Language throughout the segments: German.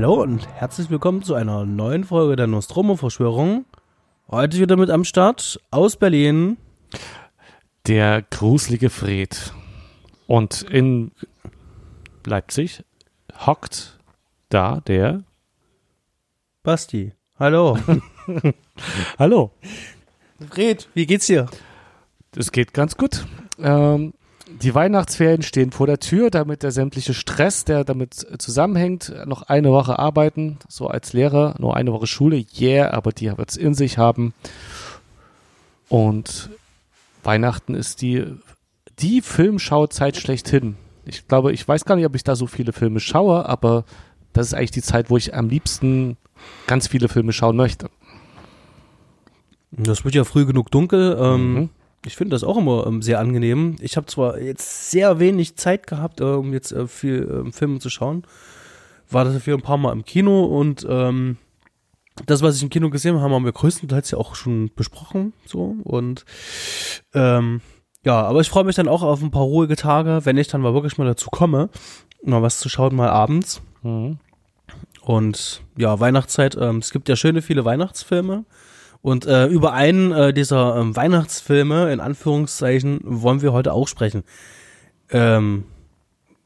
Hallo und herzlich willkommen zu einer neuen Folge der Nostromo-Verschwörung. Heute wieder mit am Start aus Berlin. Der gruselige Fred. Und in Leipzig hockt da der Basti. Hallo. Hallo. Fred, wie geht's dir? Es geht ganz gut. Ähm, die Weihnachtsferien stehen vor der Tür, damit der sämtliche Stress, der damit zusammenhängt, noch eine Woche arbeiten, so als Lehrer, nur eine Woche Schule, yeah, aber die wird es in sich haben. Und Weihnachten ist die, die Filmschauzeit schlechthin. Ich glaube, ich weiß gar nicht, ob ich da so viele Filme schaue, aber das ist eigentlich die Zeit, wo ich am liebsten ganz viele Filme schauen möchte. Das wird ja früh genug dunkel. Ähm, mhm. Ich finde das auch immer ähm, sehr angenehm. Ich habe zwar jetzt sehr wenig Zeit gehabt, äh, um jetzt äh, viel äh, Filme zu schauen. War dafür ein paar Mal im Kino und ähm, das, was ich im Kino gesehen habe, haben wir größtenteils ja auch schon besprochen. So und ähm, ja, aber ich freue mich dann auch auf ein paar ruhige Tage, wenn ich dann mal wirklich mal dazu komme, mal was zu schauen, mal abends. Mhm. Und ja, Weihnachtszeit, ähm, es gibt ja schöne viele Weihnachtsfilme. Und äh, über einen äh, dieser ähm, Weihnachtsfilme, in Anführungszeichen, wollen wir heute auch sprechen. Ähm,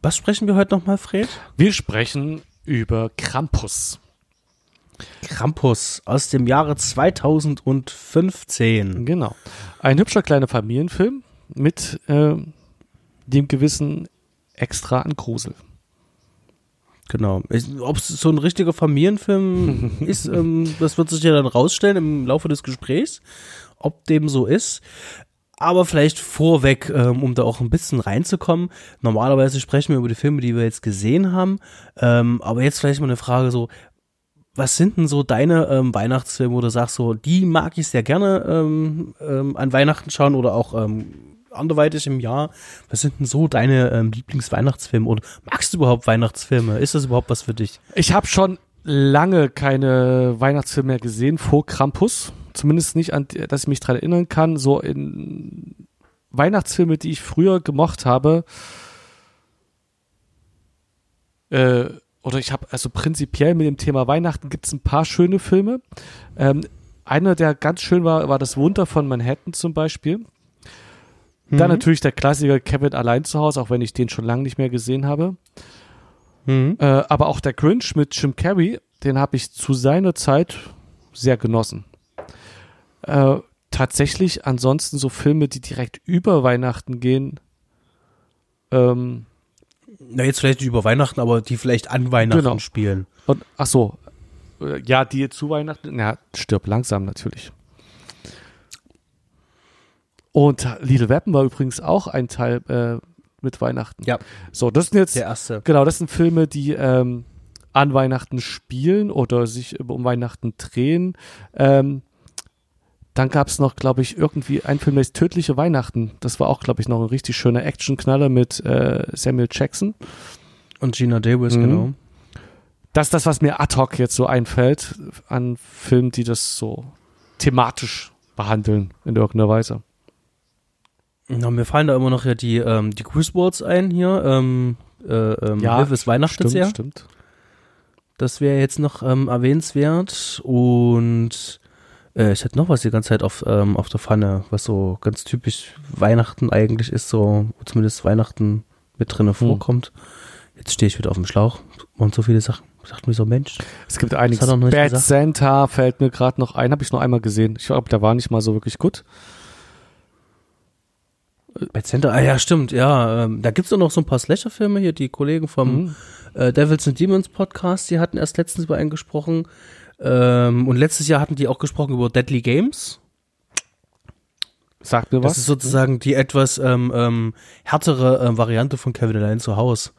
was sprechen wir heute nochmal, Fred? Wir sprechen über Krampus. Krampus aus dem Jahre 2015. Genau. Ein hübscher kleiner Familienfilm mit äh, dem gewissen Extra an Grusel. Genau. Ob es so ein richtiger Familienfilm ist, ähm, das wird sich ja dann rausstellen im Laufe des Gesprächs, ob dem so ist. Aber vielleicht vorweg, ähm, um da auch ein bisschen reinzukommen. Normalerweise sprechen wir über die Filme, die wir jetzt gesehen haben. Ähm, aber jetzt vielleicht mal eine Frage so, was sind denn so deine ähm, Weihnachtsfilme, wo du sagst, so, die mag ich sehr gerne ähm, ähm, an Weihnachten schauen oder auch ähm, anderweitig im Jahr. Was sind denn so deine ähm, Lieblingsweihnachtsfilme? Oder magst du überhaupt Weihnachtsfilme? Ist das überhaupt was für dich? Ich habe schon lange keine Weihnachtsfilme mehr gesehen vor Krampus. Zumindest nicht an, dass ich mich daran erinnern kann. So in Weihnachtsfilme, die ich früher gemocht habe. Äh, oder ich habe, also prinzipiell mit dem Thema Weihnachten gibt es ein paar schöne Filme. Ähm, einer, der ganz schön war, war das Wunder von Manhattan zum Beispiel. Mhm. Dann natürlich der Klassiker Kevin allein zu Hause, auch wenn ich den schon lange nicht mehr gesehen habe. Mhm. Äh, aber auch der Grinch mit Jim Carrey, den habe ich zu seiner Zeit sehr genossen. Äh, tatsächlich ansonsten so Filme, die direkt über Weihnachten gehen. Ähm, Na, jetzt vielleicht nicht über Weihnachten, aber die vielleicht an Weihnachten genau. spielen. Und, ach so. Äh, ja, die zu Weihnachten, ja, stirb langsam natürlich. Und Little Weapon war übrigens auch ein Teil äh, mit Weihnachten. Ja. So, das sind jetzt. Der erste. Genau, das sind Filme, die ähm, an Weihnachten spielen oder sich um Weihnachten drehen. Ähm, dann gab es noch, glaube ich, irgendwie ein Film, der ist Tödliche Weihnachten. Das war auch, glaube ich, noch ein richtig schöner Actionknaller mit äh, Samuel Jackson. Und Gina Davis, mhm. genau. Das ist das, was mir ad hoc jetzt so einfällt an Filmen, die das so thematisch behandeln in irgendeiner Weise. Ja, mir fallen da immer noch ja die, ähm, die Quizboards ein hier. Ähm, äh, ähm, ja, Hilfe ist Weihnachten stimmt, stimmt. Das wäre jetzt noch ähm, erwähnenswert. Und äh, ich hätte noch was die ganze Zeit auf, ähm, auf der Pfanne, was so ganz typisch Weihnachten eigentlich ist, so zumindest Weihnachten mit drinne hm. vorkommt. Jetzt stehe ich wieder auf dem Schlauch und so viele Sachen. Ich dachte mir so, Mensch. Es gibt einiges. Bad. Santa fällt mir gerade noch ein, habe ich noch einmal gesehen. Ich glaube, der war nicht mal so wirklich gut. Bad Center, ah ja, stimmt, ja. Ähm, da gibt's doch noch so ein paar Slasher-Filme hier, die Kollegen vom mhm. äh, Devils and Demons Podcast, die hatten erst letztens über einen gesprochen. Ähm, und letztes Jahr hatten die auch gesprochen über Deadly Games. Sagt mir was. Das ist sozusagen die etwas ähm, ähm, härtere äh, Variante von Kevin Allein zu Hause.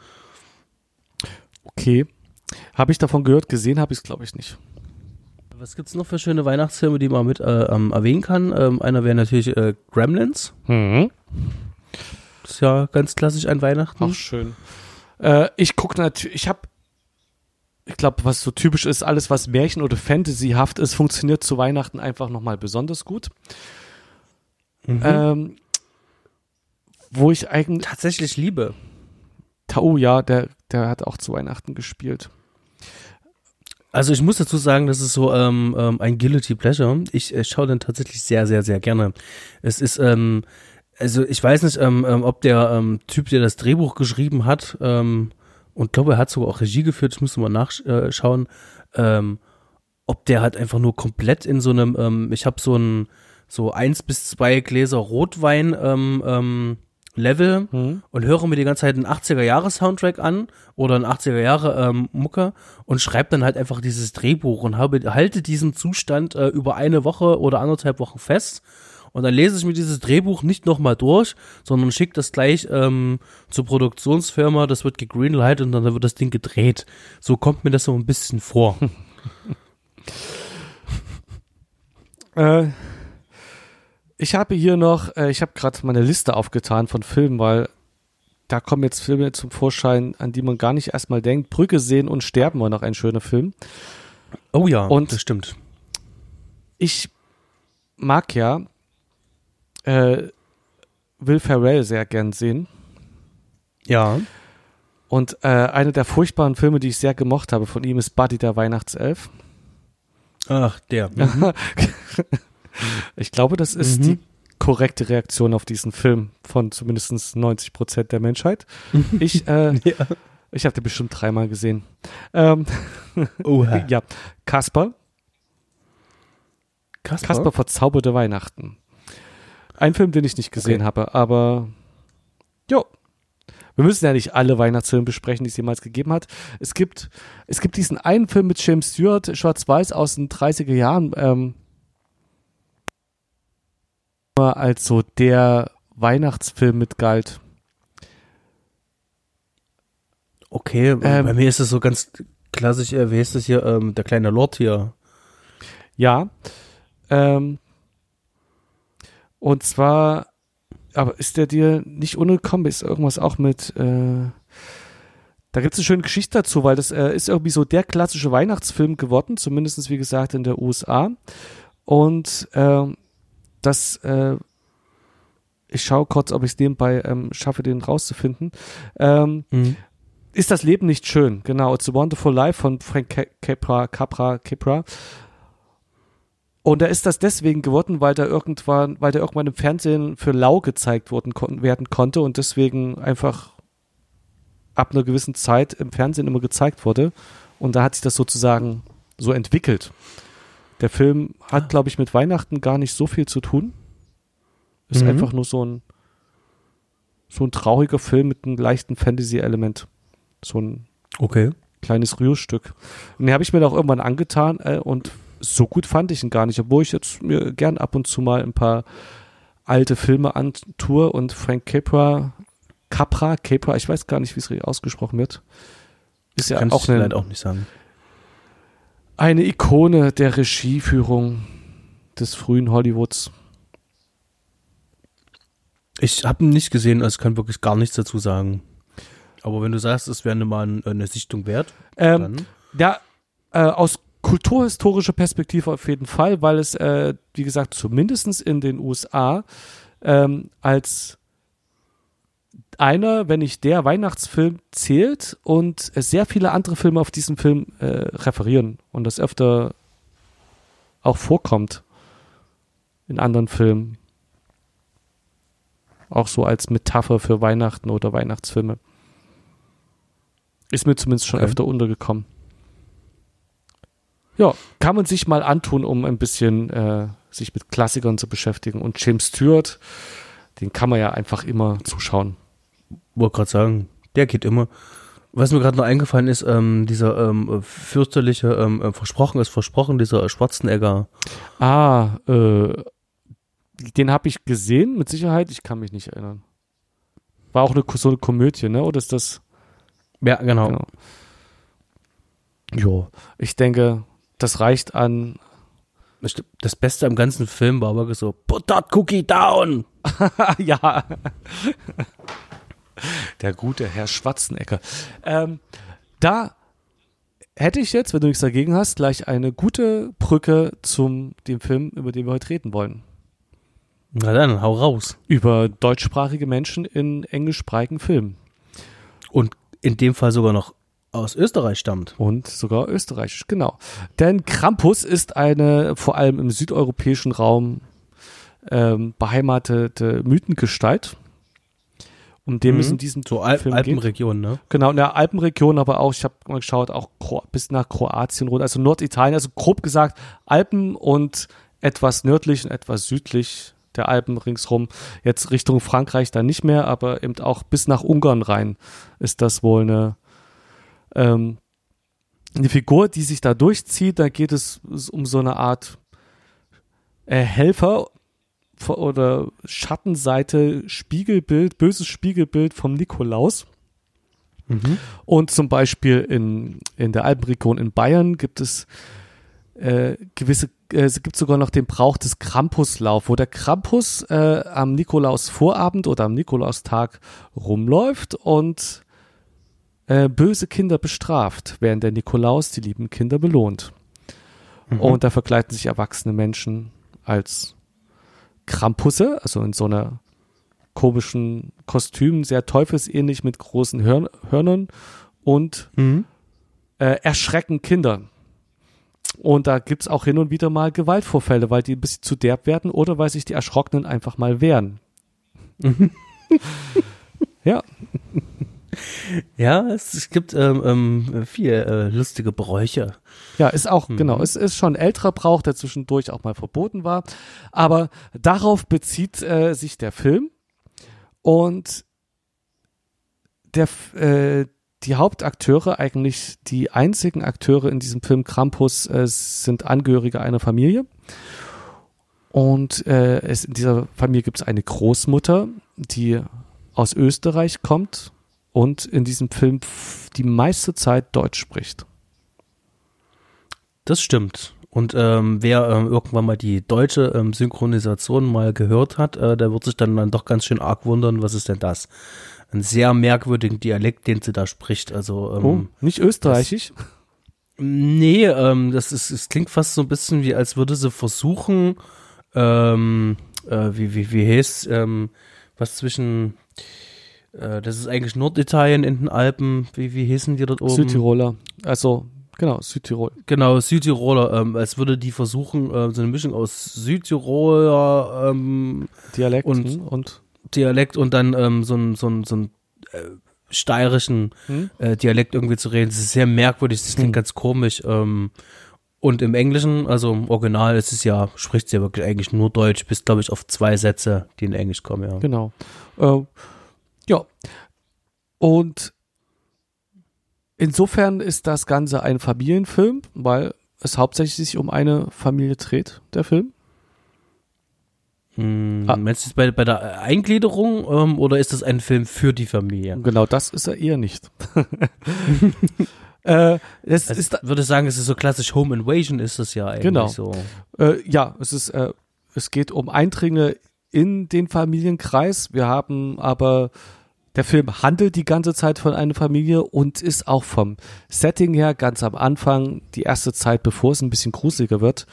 Okay. Habe ich davon gehört, gesehen habe ich es, glaube ich, nicht. Was gibt's noch für schöne Weihnachtsfilme, die man mit äh, ähm, erwähnen kann? Ähm, einer wäre natürlich äh, Gremlins. Mhm. Ist ja ganz klassisch an Weihnachten. Ach, schön. Äh, ich gucke natürlich, ich habe, ich glaube, was so typisch ist, alles, was Märchen- oder Fantasyhaft ist, funktioniert zu Weihnachten einfach nochmal besonders gut. Mhm. Ähm, wo ich eigentlich. Tatsächlich liebe. Tau, ja, der, der hat auch zu Weihnachten gespielt. Also ich muss dazu sagen, das ist so ähm, ähm, ein Guilty Pleasure. Ich äh, schaue den tatsächlich sehr, sehr, sehr gerne. Es ist, ähm, also ich weiß nicht, ähm, ähm, ob der ähm, Typ, der das Drehbuch geschrieben hat, ähm, und glaube, er hat sogar auch Regie geführt, ich muss mal nachschauen, ähm, ob der halt einfach nur komplett in so einem, ähm, ich habe so ein, so eins bis zwei Gläser Rotwein Level Mhm. und höre mir die ganze Zeit einen 80er-Jahre-Soundtrack an oder einen 80er-Jahre-Mucke und schreibe dann halt einfach dieses Drehbuch und habe, halte diesen Zustand äh, über eine Woche oder anderthalb Wochen fest. Und dann lese ich mir dieses Drehbuch nicht nochmal durch, sondern schicke das gleich ähm, zur Produktionsfirma, das wird gegreenlightet und dann wird das Ding gedreht. So kommt mir das so ein bisschen vor. Äh, ich habe hier noch, äh, ich habe gerade meine Liste aufgetan von Filmen, weil da kommen jetzt Filme zum Vorschein, an die man gar nicht erstmal denkt. Brücke sehen und sterben war noch ein schöner Film. Oh ja, Und- das stimmt. Ich mag ja äh, Will Ferrell sehr gern sehen. Ja. Und äh, einer der furchtbaren Filme, die ich sehr gemocht habe von ihm, ist Buddy der Weihnachtself. Ach, der. Ich glaube, das ist Mhm. die korrekte Reaktion auf diesen Film von zumindest 90 Prozent der Menschheit. Ich, äh, ja. ich habe den bestimmt dreimal gesehen. Ähm, Oha. ja, Kasper. Kasper? Kasper verzauberte Weihnachten. Ein Film, den ich nicht gesehen Okay. habe, aber jo. Wir müssen ja nicht alle Weihnachtsfilme besprechen, die es jemals gegeben hat. Es gibt, es gibt diesen einen Film mit James Stewart, Schwarz-Weiß aus den 30er Jahren, ähm, als so der Weihnachtsfilm mit galt. Okay, Ähm, bei mir ist es so ganz klassisch, äh, wie heißt das hier, ähm, der kleine Lord hier. Ja. Ähm, und zwar, aber ist der dir nicht ungekommen? Ist irgendwas auch mit, äh, da gibt es eine schöne Geschichte dazu, weil das äh, ist irgendwie so der klassische Weihnachtsfilm geworden, zumindest wie gesagt in der USA. Und ähm, das, äh, ich schaue kurz, ob ich es nebenbei ähm, schaffe, den rauszufinden. Ähm, ist das Leben nicht schön? Genau, It's a Wonderful Life von Frank Ca- Capra, Capra, Capra. Und da ist das deswegen geworden, weil da irgendwann, weil der irgendwann im Fernsehen für lau gezeigt worden, kon werden konnte und deswegen einfach ab einer gewissen Zeit im Fernsehen immer gezeigt wurde. Und da hat sich das sozusagen so entwickelt. Der Film hat, glaube ich, mit Weihnachten gar nicht so viel zu tun. Ist Mhm. einfach nur so ein, so ein trauriger Film mit einem leichten Fantasy-Element. So ein Okay. kleines Rührstück. Und den habe ich mir auch irgendwann angetan äh, und so gut fand ich ihn gar nicht, obwohl ich jetzt mir gern ab und zu mal ein paar alte Filme antue und Frank Capra, Capra, Capra, ich weiß gar nicht, wie es ausgesprochen wird, ist ja Kann auch eine, leider auch nicht sagen. eine Ikone der Regieführung des frühen Hollywoods. Ich habe ihn nicht gesehen, also kann wirklich gar nichts dazu sagen. Aber wenn du sagst, es wäre mal ein- eine Sichtung wert, Ähm, dann. Ja, äh, aus kulturhistorischer Perspektive auf jeden Fall, weil es, äh, wie gesagt, zumindest in den USA ähm, als einer, wenn nicht der Weihnachtsfilm zählt und es sehr viele andere Filme auf diesen Film äh, referieren und das öfter auch vorkommt in anderen Filmen. Auch so als Metapher für Weihnachten oder Weihnachtsfilme. Ist mir zumindest schon Okay. öfter untergekommen. Ja, kann man sich mal antun, um ein bisschen äh, sich mit Klassikern zu beschäftigen. Und James Stewart, den kann man ja einfach immer zuschauen. Wollte gerade sagen, der geht immer. Was mir gerade noch eingefallen ist, ähm, dieser ähm, fürchterliche, ähm, äh, versprochen ist versprochen, dieser Schwarzenegger. Ah, äh, den habe ich gesehen, mit Sicherheit. Ich kann mich nicht erinnern. War auch eine, so eine Komödie, ne? Oder ist das? Ja, genau. Genau. Jo, ich denke, das reicht an. Das Beste am ganzen Film war wirklich so, put that cookie down! ja. Der gute Herr Schwarzenegger. Ähm, da hätte ich jetzt, wenn du nichts dagegen hast, gleich eine gute Brücke zum dem Film, über den wir heute reden wollen. Na dann, hau raus. Über deutschsprachige Menschen in englischsprachigen Filmen. Und in dem Fall sogar noch aus Österreich stammt. Und sogar österreichisch, genau. Denn Krampus ist eine vor allem im südeuropäischen Raum ähm, beheimatete Mythengestalt. Um den mhm. es in diesem so Al Film Alpenregion, ne? Genau, in der Alpenregion, aber auch, ich habe mal geschaut, auch bis nach Kroatien runter, also Norditalien, also grob gesagt Alpen und etwas nördlich und etwas südlich der Alpen ringsrum. Jetzt Richtung Frankreich dann nicht mehr, aber eben auch bis nach Ungarn rein ist das wohl eine, ähm, eine Figur, die sich da durchzieht. Da geht es um so eine Art äh, Helfer oder Schattenseite, Spiegelbild, böses Spiegelbild vom Nikolaus. Mhm. Und zum Beispiel in, in der Alpenregion in Bayern gibt es äh, gewisse, äh, es gibt sogar noch den Brauch des Krampuslauf, wo der Krampus äh, am Nikolausvorabend oder am Nikolaustag rumläuft und äh, böse Kinder bestraft, während der Nikolaus die lieben Kinder belohnt. Mhm. Und da verkleiden sich erwachsene Menschen als Krampusse, also in so einer komischen Kostüm, sehr teufelsähnlich mit großen Hörn Hörnern und mhm. äh, erschrecken Kinder. Und da gibt es auch hin und wieder mal Gewaltvorfälle, weil die ein bisschen zu derb werden oder weil sich die Erschrockenen einfach mal wehren. ja. Ja, es, es gibt ähm, ähm, viele äh, lustige Bräuche. Ja, ist auch, mhm. genau, es ist schon ein älterer Brauch, der zwischendurch auch mal verboten war. Aber darauf bezieht äh, sich der Film. Und der, äh, die Hauptakteure, eigentlich die einzigen Akteure in diesem Film Krampus, äh, sind Angehörige einer Familie. Und äh, es, in dieser Familie gibt es eine Großmutter, die aus Österreich kommt und in diesem Film die meiste Zeit Deutsch spricht. Das stimmt. Und ähm, wer ähm, irgendwann mal die deutsche ähm, Synchronisation mal gehört hat, äh, der wird sich dann, dann doch ganz schön arg wundern, was ist denn das? Ein sehr merkwürdigen Dialekt, den sie da spricht. Also ähm, oh, nicht österreichisch? Das, nee, ähm, das ist, es klingt fast so ein bisschen wie, als würde sie versuchen, ähm, äh, wie, wie, wie heißt, was zwischen äh, das ist eigentlich Norditalien in den Alpen. Wie, wie hießen die dort oben? Südtiroler. Also, genau, Südtirol. Genau, Südtiroler. Ähm, als würde die versuchen, äh, so eine Mischung aus Südtiroler ähm, Dialekt und, hm, und Dialekt und dann ähm, so ein, so ein, so ein äh, steirischen hm? äh, Dialekt irgendwie zu reden. Das ist sehr merkwürdig, das klingt hm. ganz komisch. Ähm, und im Englischen, also im Original ist es ja, spricht sie ja wirklich eigentlich nur Deutsch, bis glaube ich auf zwei Sätze, die in Englisch kommen, ja. Genau. Äh, ja. Und insofern ist das Ganze ein Familienfilm, weil es hauptsächlich sich um eine Familie dreht, der Film. Hm, ah. Meinst du es bei, bei der Eingliederung ähm, oder ist das ein Film für die Familie? Genau, das ist er eher nicht. äh, es also ist, würde sagen, es ist so klassisch Home Invasion, ist es ja eigentlich genau. so. Äh, ja, es ist, äh, es geht um Eindringe in den Familienkreis. Wir haben aber der Film handelt die ganze Zeit von einer Familie und ist auch vom Setting her ganz am Anfang, die erste Zeit, bevor es ein bisschen gruseliger wird,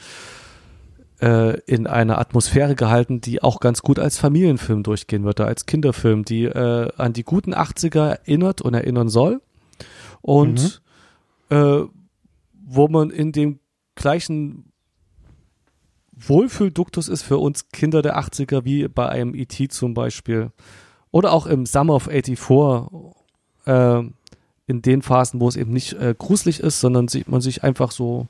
äh, in einer Atmosphäre gehalten, die auch ganz gut als Familienfilm durchgehen wird, als Kinderfilm, die äh, an die guten 80er erinnert und erinnern soll. Und mhm. äh, wo man in dem gleichen Wohlfühlduktus ist für uns Kinder der 80er, wie bei einem E.T. zum Beispiel. Oder auch im Summer of 84, äh, in den Phasen, wo es eben nicht äh, gruselig ist, sondern sich, man sich einfach so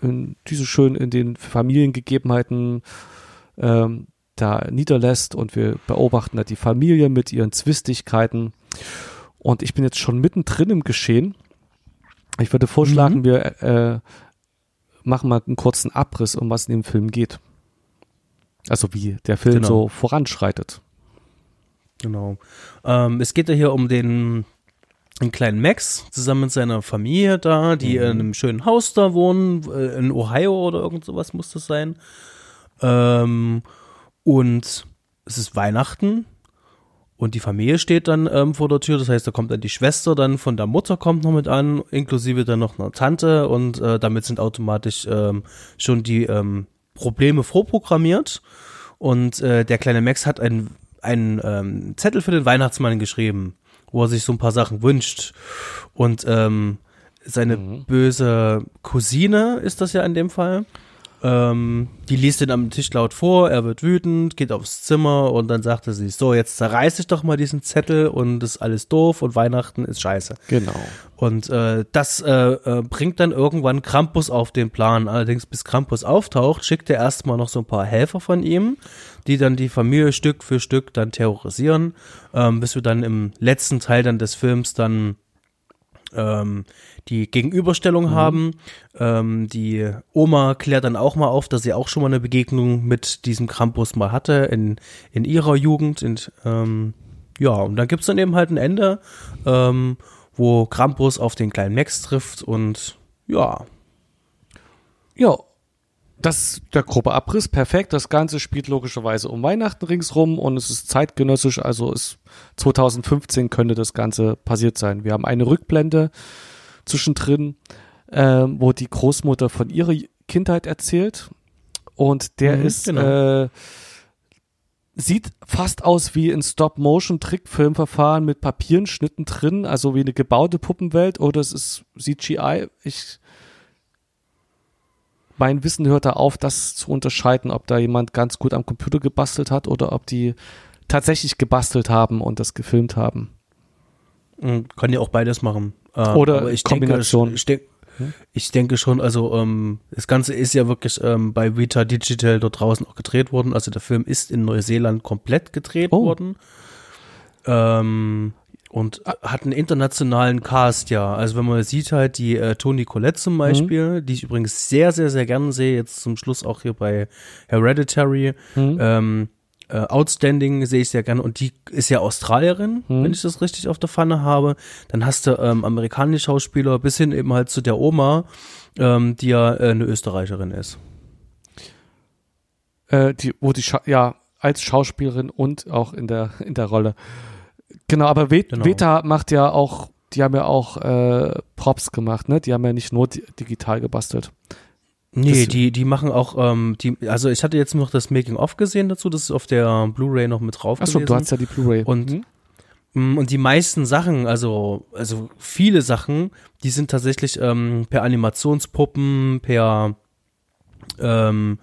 in diese schön in den Familiengegebenheiten ähm, da niederlässt und wir beobachten da die Familie mit ihren Zwistigkeiten. Und ich bin jetzt schon mittendrin im Geschehen. Ich würde vorschlagen, mhm. wir äh, machen mal einen kurzen Abriss, um was in dem Film geht. Also wie der Film genau. so voranschreitet. Genau. Ähm, es geht ja hier um den, den kleinen Max zusammen mit seiner Familie da, die mhm. in einem schönen Haus da wohnen, äh, in Ohio oder irgend sowas muss das sein. Ähm, und es ist Weihnachten und die Familie steht dann ähm, vor der Tür, das heißt, da kommt dann die Schwester dann von der Mutter kommt noch mit an, inklusive dann noch eine Tante und äh, damit sind automatisch ähm, schon die ähm, Probleme vorprogrammiert. Und äh, der kleine Max hat einen, einen ähm, Zettel für den Weihnachtsmann geschrieben, wo er sich so ein paar Sachen wünscht. Und ähm, seine mhm. böse Cousine ist das ja in dem Fall. Ähm, die liest ihn am Tisch laut vor, er wird wütend, geht aufs Zimmer und dann sagt er sich, so, jetzt zerreiß ich doch mal diesen Zettel und das ist alles doof und Weihnachten ist scheiße. Genau. Und äh, das äh, äh, bringt dann irgendwann Krampus auf den Plan. Allerdings, bis Krampus auftaucht, schickt er erstmal noch so ein paar Helfer von ihm, die dann die Familie Stück für Stück dann terrorisieren, ähm, bis wir dann im letzten Teil dann des Films dann ähm, die Gegenüberstellung mhm. haben. Ähm, die Oma klärt dann auch mal auf, dass sie auch schon mal eine Begegnung mit diesem Krampus mal hatte in, in ihrer Jugend. Und, ähm, ja, und dann gibt's dann eben halt ein Ende, ähm, wo Krampus auf den kleinen Max trifft und ja. Ja, das der grobe Abriss, perfekt. Das Ganze spielt logischerweise um Weihnachten ringsrum und es ist zeitgenössisch, also ist 2015 könnte das Ganze passiert sein. Wir haben eine Rückblende zwischendrin, äh, wo die Großmutter von ihrer Kindheit erzählt und der mhm, ist genau. äh, sieht fast aus wie ein Stop-Motion-Trickfilmverfahren mit Papierenschnitten drin, also wie eine gebaute Puppenwelt oder es ist CGI. Ich mein Wissen hört da auf, das zu unterscheiden, ob da jemand ganz gut am Computer gebastelt hat oder ob die tatsächlich gebastelt haben und das gefilmt haben. Mhm, kann ja auch beides machen. Ähm, oder ich Kombination. Denke, ich, denke, ich denke schon, also ähm, das Ganze ist ja wirklich ähm, bei Vita Digital dort draußen auch gedreht worden. Also der Film ist in Neuseeland komplett gedreht oh. worden. Ähm, und hat einen internationalen Cast, ja. Also wenn man sieht halt die äh, Toni Collette zum Beispiel, mhm. die ich übrigens sehr, sehr, sehr gerne sehe, jetzt zum Schluss auch hier bei Hereditary, mhm. ähm, äh, Outstanding sehe ich sehr gerne und die ist ja Australierin, mhm. wenn ich das richtig auf der Pfanne habe. Dann hast du ähm, amerikanische Schauspieler bis hin eben halt zu der Oma, ähm, die ja äh, eine Österreicherin ist. Äh, die, wo die, Scha ja, als Schauspielerin und auch in der, in der Rolle. Genau, aber Ve genau. Veta macht ja auch, die haben ja auch äh, Props gemacht, ne? Die haben ja nicht nur di digital gebastelt. Nee, das, die, die machen auch, ähm, die, also ich hatte jetzt noch das Making-of gesehen dazu, das ist auf der Blu-ray noch mit drauf Achso, du hast ja die Blu-ray. Und, mhm. Mm, und die meisten Sachen, also, also viele Sachen, die sind tatsächlich ähm, per Animationspuppen, per ähm,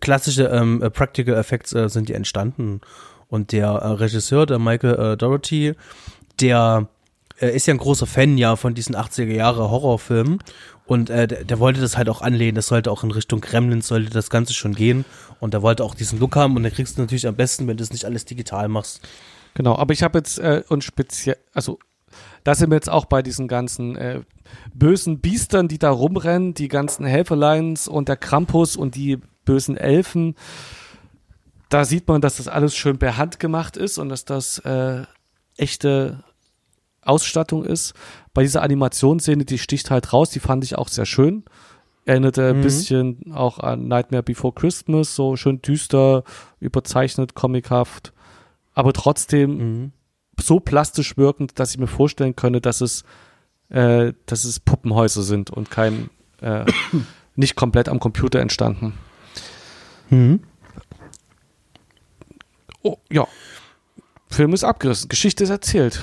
klassische ähm, Practical Effects äh, sind die entstanden. Und der äh, Regisseur, der Michael äh, Doherty, der äh, ist ja ein großer Fan ja von diesen 80er Jahre Horrorfilmen und äh, der, der, wollte das halt auch anlehnen, das sollte auch in Richtung Gremlins sollte das Ganze schon gehen. Und der wollte auch diesen Look haben. Und den kriegst du natürlich am besten, wenn du es nicht alles digital machst. Genau, aber ich habe jetzt äh, und speziell, also da sind wir jetzt auch bei diesen ganzen äh, bösen Biestern, die da rumrennen, die ganzen Helferleins und der Krampus und die bösen Elfen da sieht man, dass das alles schön per Hand gemacht ist und dass das äh, echte Ausstattung ist. Bei dieser Animationsszene, die sticht halt raus, die fand ich auch sehr schön. Erinnerte mhm. ein bisschen auch an Nightmare Before Christmas, so schön düster, überzeichnet, comichaft, aber trotzdem mhm. so plastisch wirkend, dass ich mir vorstellen könnte, dass es, äh, dass es Puppenhäuser sind und kein, äh, nicht komplett am Computer entstanden. Mhm. Oh, ja. Film ist abgerissen, Geschichte ist erzählt.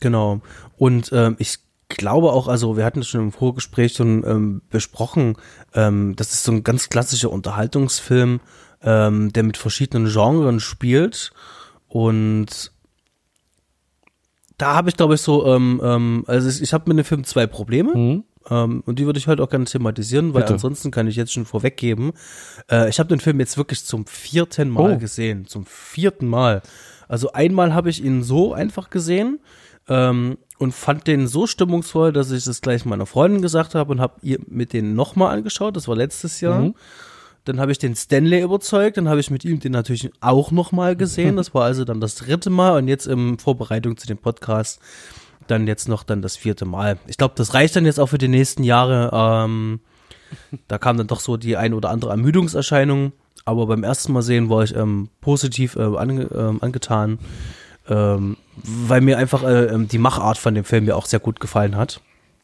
Genau. Und ähm, ich glaube auch, also wir hatten es schon im Vorgespräch schon ähm, besprochen, ähm, das ist so ein ganz klassischer Unterhaltungsfilm, ähm, der mit verschiedenen Genres spielt. Und da habe ich, glaube ich, so, ähm, ähm, also ich habe mit dem Film zwei Probleme. Mhm. Ähm, und die würde ich heute auch gerne thematisieren, weil Bitte. ansonsten kann ich jetzt schon vorweggeben. Äh, ich habe den Film jetzt wirklich zum vierten Mal oh. gesehen. Zum vierten Mal. Also einmal habe ich ihn so einfach gesehen ähm, und fand den so stimmungsvoll, dass ich das gleich meiner Freundin gesagt habe und habe ihr mit denen nochmal angeschaut. Das war letztes Jahr. Mhm. Dann habe ich den Stanley überzeugt, dann habe ich mit ihm den natürlich auch nochmal gesehen. Das war also dann das dritte Mal und jetzt in Vorbereitung zu dem Podcast dann jetzt noch dann das vierte Mal. Ich glaube, das reicht dann jetzt auch für die nächsten Jahre. Ähm, da kam dann doch so die ein oder andere Ermüdungserscheinung. Aber beim ersten Mal sehen war ich ähm, positiv äh, ange, äh, angetan, ähm, weil mir einfach äh, ähm, die Machart von dem Film mir auch sehr gut gefallen hat.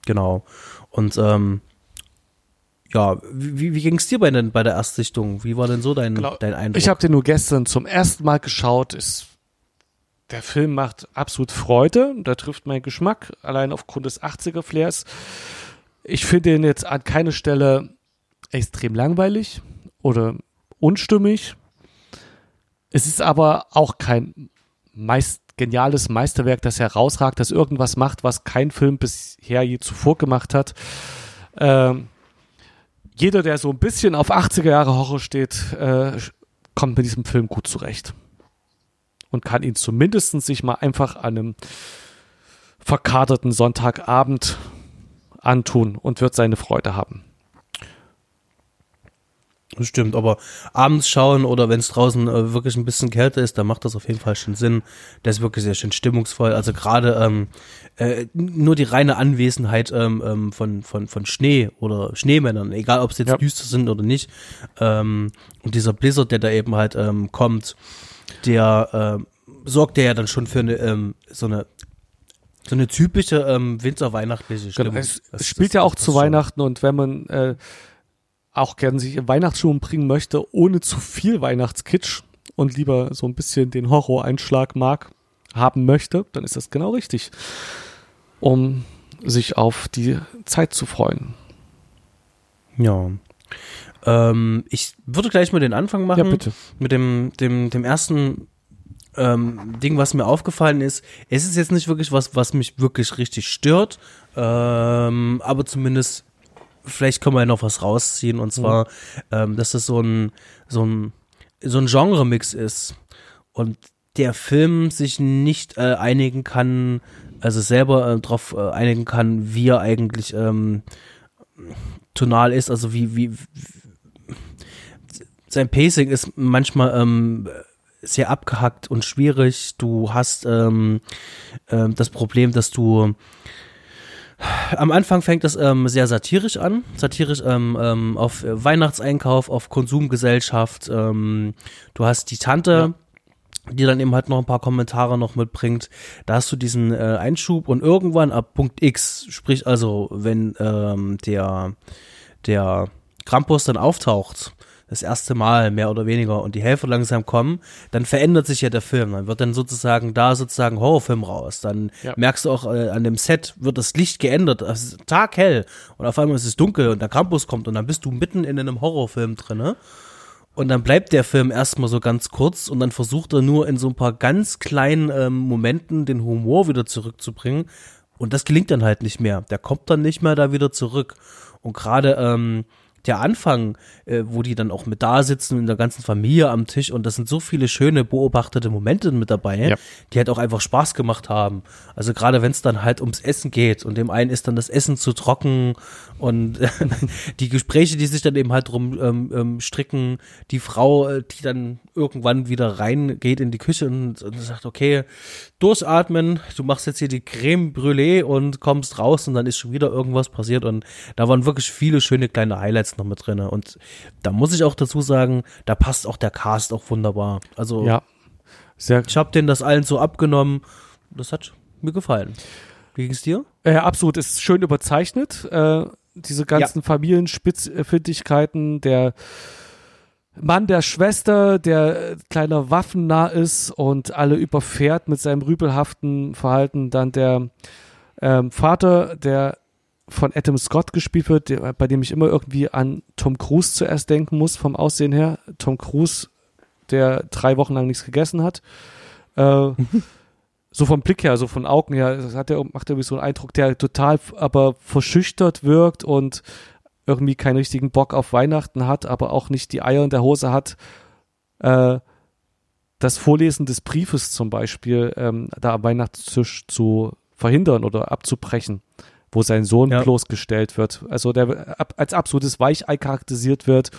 Genau. Und ähm, ja, wie, wie ging es dir bei, den, bei der Erstsichtung? Wie war denn so dein, genau. dein Eindruck? Ich habe den nur gestern zum ersten Mal geschaut. Ist der Film macht absolut Freude, da trifft mein Geschmack, allein aufgrund des 80er-Flairs. Ich finde ihn jetzt an keiner Stelle extrem langweilig oder unstimmig. Es ist aber auch kein meist geniales Meisterwerk, das herausragt, das irgendwas macht, was kein Film bisher je zuvor gemacht hat. Ähm, jeder, der so ein bisschen auf 80er Jahre Horror steht, äh, kommt mit diesem Film gut zurecht. Und kann ihn zumindest sich mal einfach an einem verkaterten Sonntagabend antun und wird seine Freude haben. Das stimmt, aber abends schauen oder wenn es draußen äh, wirklich ein bisschen kälter ist, dann macht das auf jeden Fall schon Sinn. Der ist wirklich sehr schön stimmungsvoll. Also gerade ähm, äh, nur die reine Anwesenheit ähm, ähm, von, von, von Schnee oder Schneemännern, egal ob es jetzt ja. düster sind oder nicht. Ähm, und dieser Blizzard, der da eben halt ähm, kommt, der äh, sorgt ja dann schon für eine ähm, so eine so eine typische ähm, winterweihnachtliche Stimmung. Genau, es, es spielt das, ja auch zu schon. Weihnachten und wenn man äh, auch gerne sich in Weihnachtsschuhen bringen möchte, ohne zu viel Weihnachtskitsch und lieber so ein bisschen den Horror-Einschlag mag, haben möchte, dann ist das genau richtig, um sich auf die Zeit zu freuen. Ja. Ähm, ich würde gleich mal den Anfang machen. Ja, bitte. Mit dem, dem, dem ersten ähm, Ding, was mir aufgefallen ist. Es ist jetzt nicht wirklich was, was mich wirklich richtig stört, ähm, aber zumindest vielleicht können wir ja noch was rausziehen und zwar, mhm. dass es so ein, so ein, so ein Genre-Mix ist und der Film sich nicht äh, einigen kann, also selber äh, darauf äh, einigen kann, wie er eigentlich ähm, tonal ist, also wie, wie, wie sein Pacing ist manchmal ähm, sehr abgehackt und schwierig. Du hast ähm, äh, das Problem, dass du am Anfang fängt es ähm, sehr satirisch an, satirisch ähm, ähm, auf Weihnachtseinkauf, auf Konsumgesellschaft. Ähm, du hast die Tante, ja. die dann eben halt noch ein paar Kommentare noch mitbringt. Da hast du diesen äh, Einschub und irgendwann ab Punkt X, sprich also, wenn ähm, der der Krampus dann auftaucht, das erste Mal mehr oder weniger und die Helfer langsam kommen, dann verändert sich ja der Film. Dann wird dann sozusagen da sozusagen Horrorfilm raus. Dann ja. merkst du auch äh, an dem Set wird das Licht geändert, es ist taghell und auf einmal ist es dunkel und der Campus kommt und dann bist du mitten in einem Horrorfilm drinne. Und dann bleibt der Film erstmal so ganz kurz und dann versucht er nur in so ein paar ganz kleinen ähm, Momenten den Humor wieder zurückzubringen. Und das gelingt dann halt nicht mehr. Der kommt dann nicht mehr da wieder zurück. Und gerade ähm, der Anfang, äh, wo die dann auch mit da sitzen in der ganzen Familie am Tisch und das sind so viele schöne beobachtete Momente mit dabei, ja. die halt auch einfach Spaß gemacht haben. Also gerade wenn es dann halt ums Essen geht und dem einen ist dann das Essen zu trocken und die Gespräche, die sich dann eben halt drum ähm, ähm, stricken, die Frau, äh, die dann irgendwann wieder reingeht in die Küche und, und sagt, okay, durchatmen, du machst jetzt hier die Creme Brûlée und kommst raus und dann ist schon wieder irgendwas passiert und da waren wirklich viele schöne kleine Highlights noch mit drin und da muss ich auch dazu sagen, da passt auch der Cast auch wunderbar. Also ja, sehr ich habe den das allen so abgenommen, das hat mir gefallen. Wie ging es dir? Äh, absolut, ist schön überzeichnet. Äh, diese ganzen ja. Familienspitzfindigkeiten, der Mann der Schwester, der kleiner waffennah ist und alle überfährt mit seinem rübelhaften Verhalten, dann der ähm, Vater, der von Adam Scott gespielt wird, der, bei dem ich immer irgendwie an Tom Cruise zuerst denken muss, vom Aussehen her. Tom Cruise, der drei Wochen lang nichts gegessen hat. Äh, so vom Blick her, so von Augen her, hat er, macht er irgendwie so einen Eindruck, der total aber verschüchtert wirkt und irgendwie keinen richtigen Bock auf Weihnachten hat, aber auch nicht die Eier in der Hose hat, äh, das Vorlesen des Briefes zum Beispiel ähm, da am Weihnachtstisch zu verhindern oder abzubrechen, wo sein Sohn ja. bloßgestellt wird. Also der ab, als absolutes Weichei charakterisiert wird.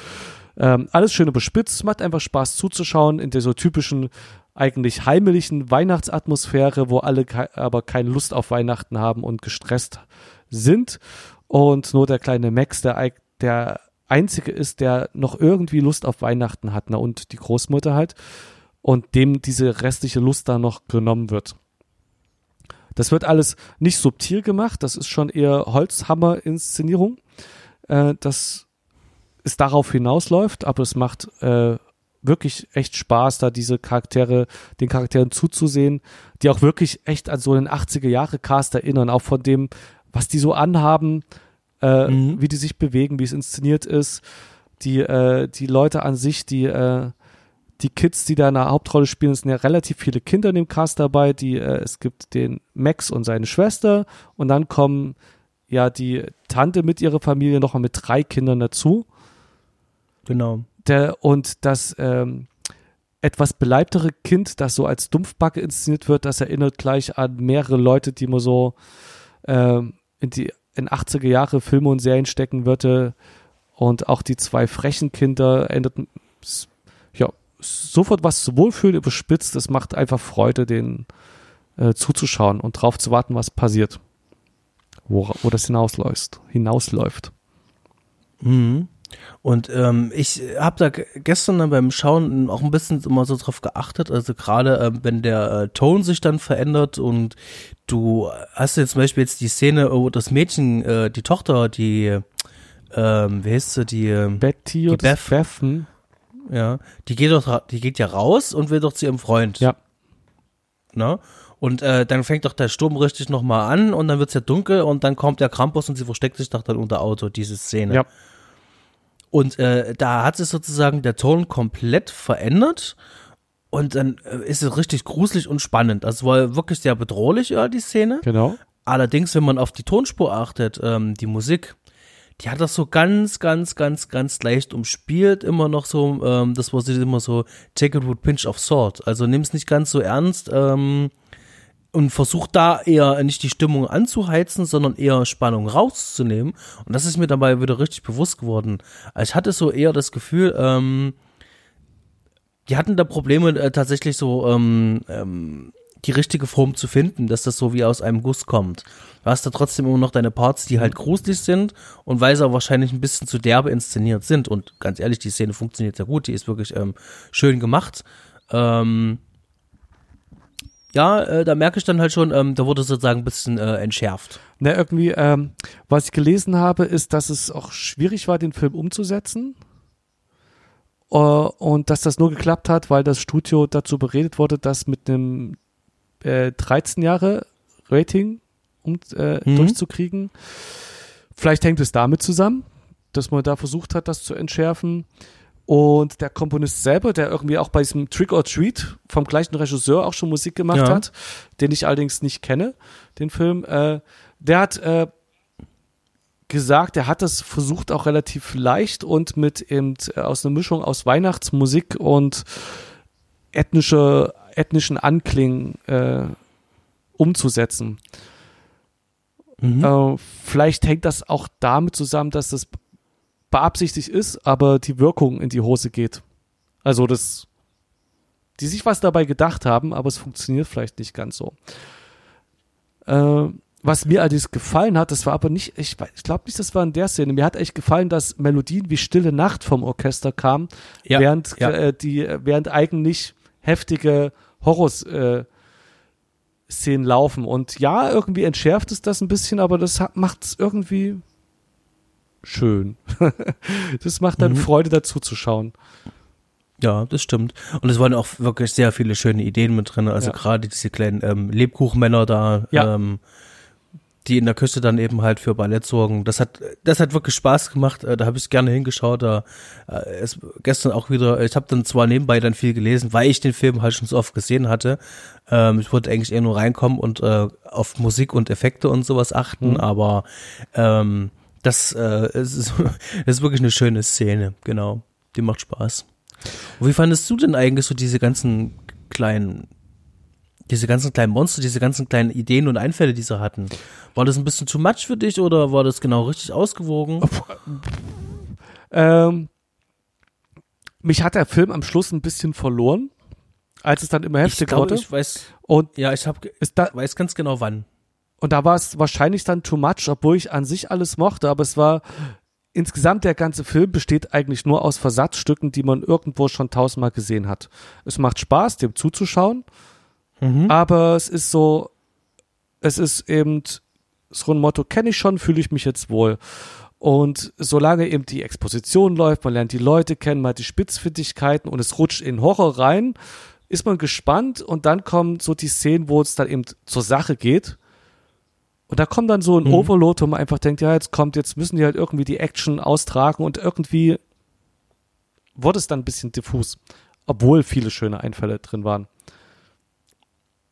Ähm, alles schön überspitzt, macht einfach Spaß zuzuschauen in der so typischen eigentlich heimlichen Weihnachtsatmosphäre, wo alle ke aber keine Lust auf Weihnachten haben und gestresst sind. Und nur der kleine Max, der, der einzige ist, der noch irgendwie Lust auf Weihnachten hat, na, und die Großmutter halt. Und dem diese restliche Lust da noch genommen wird. Das wird alles nicht subtil gemacht, das ist schon eher Holzhammer-Inszenierung, äh, das es darauf hinausläuft, aber es macht äh, wirklich echt Spaß, da diese Charaktere, den Charakteren zuzusehen, die auch wirklich echt an so einen 80er Jahre Cast erinnern, auch von dem, was die so anhaben, äh, mhm. wie die sich bewegen, wie es inszeniert ist, die, äh, die Leute an sich, die, äh, die Kids, die da eine Hauptrolle spielen, es sind ja relativ viele Kinder in dem Cast dabei, die, äh, es gibt den Max und seine Schwester und dann kommen ja die Tante mit ihrer Familie nochmal mit drei Kindern dazu. Genau. Der, und das ähm, etwas beleibtere Kind, das so als Dumpfbacke inszeniert wird, das erinnert gleich an mehrere Leute, die man so ähm, in die in 80er Jahre Filme und Serien stecken würde. Und auch die zwei frechen Kinder änderten ja sofort was zu Wohlfühlen überspitzt. Es macht einfach Freude, den äh, zuzuschauen und drauf zu warten, was passiert. Wo, wo das hinausläuft. hinausläuft. Mhm. Und ähm, ich habe da gestern dann beim Schauen auch ein bisschen immer so drauf geachtet, also gerade äh, wenn der äh, Ton sich dann verändert und du hast jetzt zum Beispiel jetzt die Szene, wo das Mädchen, äh, die Tochter, die, ähm, wie heißt sie, die ähm, Betty die oder Beth, Beth hm? Ja, die geht doch, die geht ja raus und will doch zu ihrem Freund. Ja. Na? Und äh, dann fängt doch der Sturm richtig nochmal an und dann wird's ja dunkel und dann kommt der Krampus und sie versteckt sich doch dann unter Auto, diese Szene. Ja. Und äh, da hat sich sozusagen der Ton komplett verändert. Und dann äh, ist es richtig gruselig und spannend. Also es war wirklich sehr bedrohlich, ja, die Szene. Genau. Allerdings, wenn man auf die Tonspur achtet, ähm, die Musik, die hat das so ganz, ganz, ganz, ganz leicht umspielt. Immer noch so, ähm, das war immer so, take it with pinch of salt. Also nimm es nicht ganz so ernst. Ähm, und versucht da eher nicht die Stimmung anzuheizen, sondern eher Spannung rauszunehmen. Und das ist mir dabei wieder richtig bewusst geworden. Ich hatte so eher das Gefühl, ähm, die hatten da Probleme äh, tatsächlich so ähm, ähm, die richtige Form zu finden, dass das so wie aus einem Guss kommt. Du hast da trotzdem immer noch deine Parts, die halt gruselig sind und weil sie auch wahrscheinlich ein bisschen zu derbe inszeniert sind. Und ganz ehrlich, die Szene funktioniert sehr gut, die ist wirklich ähm, schön gemacht. Ähm, ja, äh, da merke ich dann halt schon, ähm, da wurde sozusagen ein bisschen äh, entschärft. Na, irgendwie, ähm, was ich gelesen habe, ist, dass es auch schwierig war, den Film umzusetzen. Uh, und dass das nur geklappt hat, weil das Studio dazu beredet wurde, das mit einem äh, 13 Jahre Rating um, äh, mhm. durchzukriegen. Vielleicht hängt es damit zusammen, dass man da versucht hat, das zu entschärfen. Und der Komponist selber, der irgendwie auch bei diesem Trick or Treat vom gleichen Regisseur auch schon Musik gemacht ja. hat, den ich allerdings nicht kenne, den Film, äh, der hat äh, gesagt, er hat das versucht auch relativ leicht und mit eben äh, aus einer Mischung aus Weihnachtsmusik und ethnische, ethnischen Anklingen äh, umzusetzen. Mhm. Äh, vielleicht hängt das auch damit zusammen, dass das beabsichtigt ist, aber die Wirkung in die Hose geht. Also das, die sich was dabei gedacht haben, aber es funktioniert vielleicht nicht ganz so. Äh, was mir allerdings gefallen hat, das war aber nicht, ich, ich glaube nicht, das war in der Szene. Mir hat echt gefallen, dass Melodien wie Stille Nacht vom Orchester kamen, ja, während ja. Äh, die, während eigentlich heftige Horrors äh, Szenen laufen. Und ja, irgendwie entschärft es das ein bisschen, aber das macht es irgendwie schön. das macht dann mhm. Freude dazu zu schauen. Ja, das stimmt. Und es waren auch wirklich sehr viele schöne Ideen mit drin. Also ja. gerade diese kleinen ähm, Lebkuchenmänner da, ja. ähm, die in der Küste dann eben halt für Ballett sorgen. Das hat, das hat wirklich Spaß gemacht. Äh, da habe ich gerne hingeschaut. Da äh, ist gestern auch wieder. Ich habe dann zwar nebenbei dann viel gelesen, weil ich den Film halt schon so oft gesehen hatte. Ähm, ich wollte eigentlich eher nur reinkommen und äh, auf Musik und Effekte und sowas achten, mhm. aber ähm, das, äh, ist, das ist wirklich eine schöne Szene, genau. Die macht Spaß. Und wie fandest du denn eigentlich so diese ganzen kleinen, diese ganzen kleinen Monster, diese ganzen kleinen Ideen und Einfälle, die sie hatten? War das ein bisschen too much für dich oder war das genau richtig ausgewogen? Ähm, mich hat der Film am Schluss ein bisschen verloren, als es dann immer heftiger wurde. Ich weiß, und ja, ich hab, da, weiß ganz genau wann. Und da war es wahrscheinlich dann too much, obwohl ich an sich alles mochte, aber es war insgesamt der ganze Film besteht eigentlich nur aus Versatzstücken, die man irgendwo schon tausendmal gesehen hat. Es macht Spaß, dem zuzuschauen, mhm. aber es ist so, es ist eben so ein Motto, kenne ich schon, fühle ich mich jetzt wohl. Und solange eben die Exposition läuft, man lernt die Leute kennen, man hat die Spitzfindigkeiten und es rutscht in Horror rein, ist man gespannt und dann kommen so die Szenen, wo es dann eben zur Sache geht. Und da kommt dann so ein mhm. Overload, wo man einfach denkt, ja, jetzt kommt, jetzt müssen die halt irgendwie die Action austragen und irgendwie wurde es dann ein bisschen diffus, obwohl viele schöne Einfälle drin waren.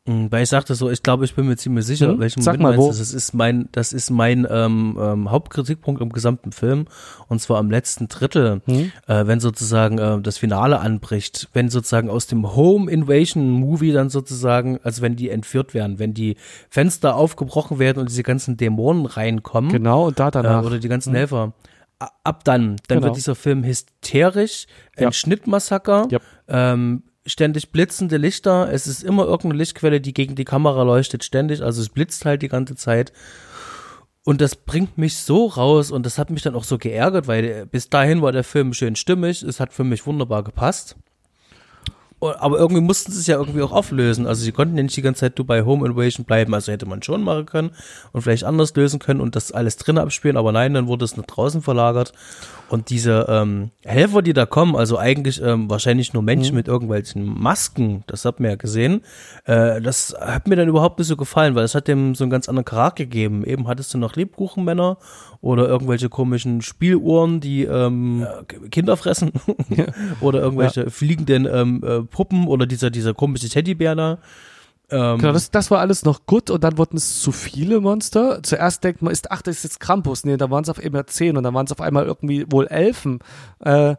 Mhm, weil ich sagte so, ich glaube, ich bin mir ziemlich sicher, hm? welchen Sag Moment mal, wo. Das ist mein, das ist mein ähm, ähm, Hauptkritikpunkt im gesamten Film und zwar am letzten Drittel, hm? äh, wenn sozusagen äh, das Finale anbricht, wenn sozusagen aus dem Home Invasion Movie dann sozusagen, also wenn die entführt werden, wenn die Fenster aufgebrochen werden und diese ganzen Dämonen reinkommen, genau und da danach äh, oder die ganzen hm? Helfer ab dann, dann genau. wird dieser Film hysterisch, ein ja. Schnittmassaker, ja. ähm, ständig blitzende Lichter. Es ist immer irgendeine Lichtquelle, die gegen die Kamera leuchtet, ständig. Also es blitzt halt die ganze Zeit. Und das bringt mich so raus und das hat mich dann auch so geärgert, weil bis dahin war der Film schön stimmig. Es hat für mich wunderbar gepasst. Aber irgendwie mussten sie es ja irgendwie auch auflösen. Also sie konnten ja nicht die ganze Zeit nur bei Home Invasion bleiben. Also hätte man schon machen können und vielleicht anders lösen können und das alles drinnen abspielen. Aber nein, dann wurde es nach draußen verlagert. Und diese ähm, Helfer, die da kommen, also eigentlich ähm, wahrscheinlich nur Menschen mhm. mit irgendwelchen Masken, das hat man ja gesehen, äh, das hat mir dann überhaupt nicht so gefallen, weil es hat dem so einen ganz anderen Charakter gegeben. Eben hattest du noch Lebkuchenmänner oder irgendwelche komischen Spieluhren, die ähm, Kinder fressen ja. oder irgendwelche ja. fliegenden ähm, äh, Puppen oder dieser, dieser komische Teddybär da. Ähm, genau, das, das war alles noch gut und dann wurden es zu viele Monster. Zuerst denkt man, ist, ach, das ist jetzt Krampus. Nee, da waren es auf einmal zehn und dann waren es auf einmal irgendwie wohl Elfen. Äh,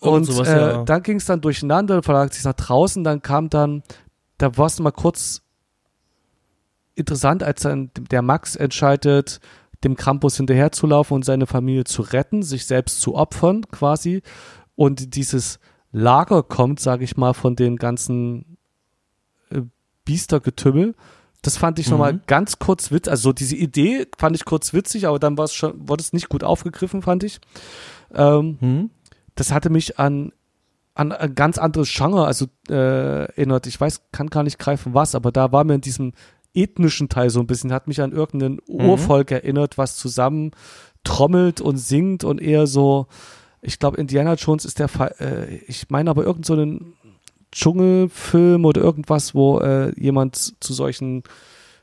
und, sowas, äh, ja. dann ging es dann durcheinander, verlagert sich nach draußen, dann kam dann, da war es mal kurz interessant, als dann der Max entscheidet, dem Krampus hinterherzulaufen und seine Familie zu retten, sich selbst zu opfern quasi. Und dieses Lager kommt, sage ich mal, von den ganzen äh, Biestergetümmel. Das fand ich mhm. nochmal ganz kurz witzig. Also diese Idee fand ich kurz witzig, aber dann war es schon, wurde es nicht gut aufgegriffen, fand ich. Ähm, mhm. Das hatte mich an, an ein ganz anderes Genre, also äh, erinnert. Ich weiß, kann gar nicht greifen was, aber da war mir in diesem ethnischen Teil so ein bisschen, hat mich an irgendein mhm. Urvolk erinnert, was zusammen trommelt und singt und eher so, ich glaube, Indiana Jones ist der Fall, äh, ich meine aber irgend so einen Dschungelfilm oder irgendwas, wo äh, jemand zu solchen,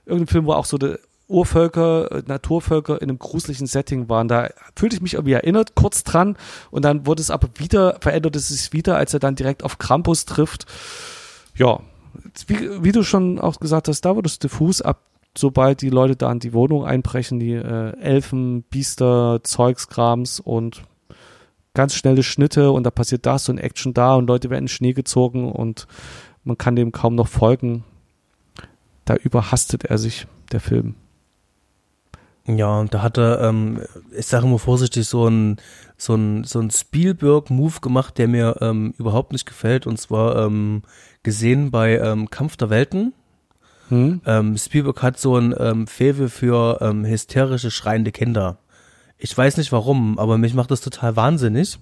irgendein Film, wo auch so die Urvölker, äh, Naturvölker in einem gruseligen Setting waren. Da fühlte ich mich irgendwie erinnert, kurz dran und dann wurde es aber wieder, verändert es sich wieder, als er dann direkt auf Krampus trifft. Ja, wie, wie, du schon auch gesagt hast, da wurde es diffus ab, sobald die Leute da in die Wohnung einbrechen, die äh, Elfen, Biester, Zeugskrams und ganz schnelle Schnitte und da passiert das und Action da und Leute werden in Schnee gezogen und man kann dem kaum noch folgen. Da überhastet er sich, der Film. Ja, und da hat er, ähm, ich sage immer vorsichtig, so ein, so ein, so ein Spielberg-Move gemacht, der mir ähm, überhaupt nicht gefällt. Und zwar ähm, gesehen bei ähm, Kampf der Welten. Hm? Ähm, Spielberg hat so ein ähm, Fevel für ähm, hysterische, schreiende Kinder. Ich weiß nicht warum, aber mich macht das total wahnsinnig.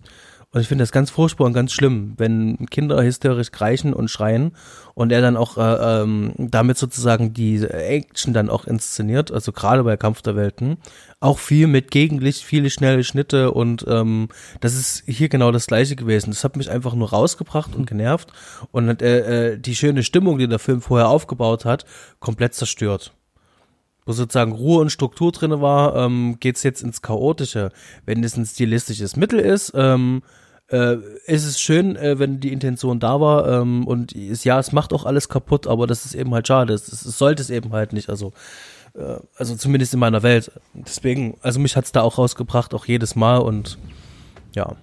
Und ich finde das ganz furchtbar und ganz schlimm, wenn Kinder hysterisch kreischen und schreien und er dann auch äh, ähm, damit sozusagen die Action dann auch inszeniert, also gerade bei Kampf der Welten, auch viel mit Gegenlicht, viele schnelle Schnitte und ähm, das ist hier genau das gleiche gewesen. Das hat mich einfach nur rausgebracht und genervt und äh, äh, die schöne Stimmung, die der Film vorher aufgebaut hat, komplett zerstört wo sozusagen Ruhe und Struktur drinne war, ähm, geht es jetzt ins Chaotische. Wenn es ein stilistisches Mittel ist, ähm, äh, es ist schön, äh, wenn die Intention da war ähm, und es, ja, es macht auch alles kaputt, aber das ist eben halt schade. Es, es sollte es eben halt nicht. Also, äh, also zumindest in meiner Welt. Deswegen, also mich hat's da auch rausgebracht, auch jedes Mal und ja.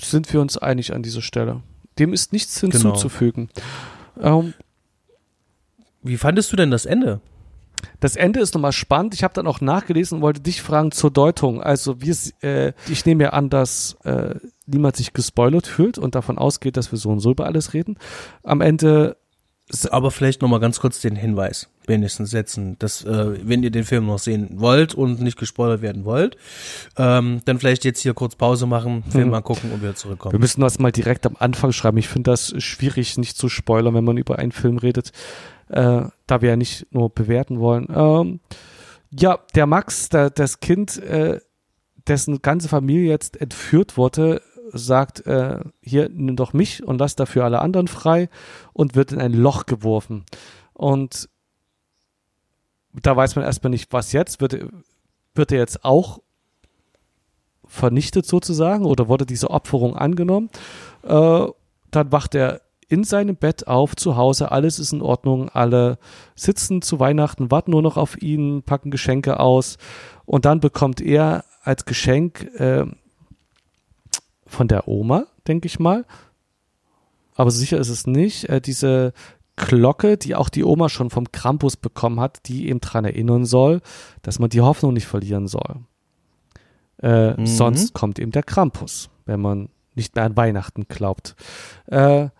Sind wir uns einig an dieser Stelle? Dem ist nichts hinzuzufügen. Genau. Ähm, Wie fandest du denn das Ende? Das Ende ist nochmal spannend. Ich habe dann auch nachgelesen und wollte dich fragen zur Deutung. Also wir, äh, ich nehme ja an, dass äh, niemand sich gespoilert fühlt und davon ausgeht, dass wir so und so über alles reden. Am Ende aber vielleicht nochmal ganz kurz den Hinweis wenigstens setzen, dass äh, wenn ihr den Film noch sehen wollt und nicht gespoilert werden wollt, ähm, dann vielleicht jetzt hier kurz Pause machen, Film hm. angucken und wieder zurückkommen. Wir müssen das mal direkt am Anfang schreiben. Ich finde das schwierig, nicht zu spoilern, wenn man über einen Film redet. Äh, da wir ja nicht nur bewerten wollen. Ähm, ja, der Max, der, das Kind, äh, dessen ganze Familie jetzt entführt wurde, sagt, äh, hier nimm doch mich und lass dafür alle anderen frei und wird in ein Loch geworfen. Und da weiß man erstmal nicht, was jetzt. Wird, wird er jetzt auch vernichtet sozusagen oder wurde diese Opferung angenommen? Äh, dann wacht er in seinem Bett auf, zu Hause, alles ist in Ordnung, alle sitzen zu Weihnachten, warten nur noch auf ihn, packen Geschenke aus und dann bekommt er als Geschenk äh, von der Oma, denke ich mal, aber sicher ist es nicht, äh, diese Glocke, die auch die Oma schon vom Krampus bekommen hat, die eben daran erinnern soll, dass man die Hoffnung nicht verlieren soll. Äh, mhm. Sonst kommt eben der Krampus, wenn man nicht mehr an Weihnachten glaubt. Äh,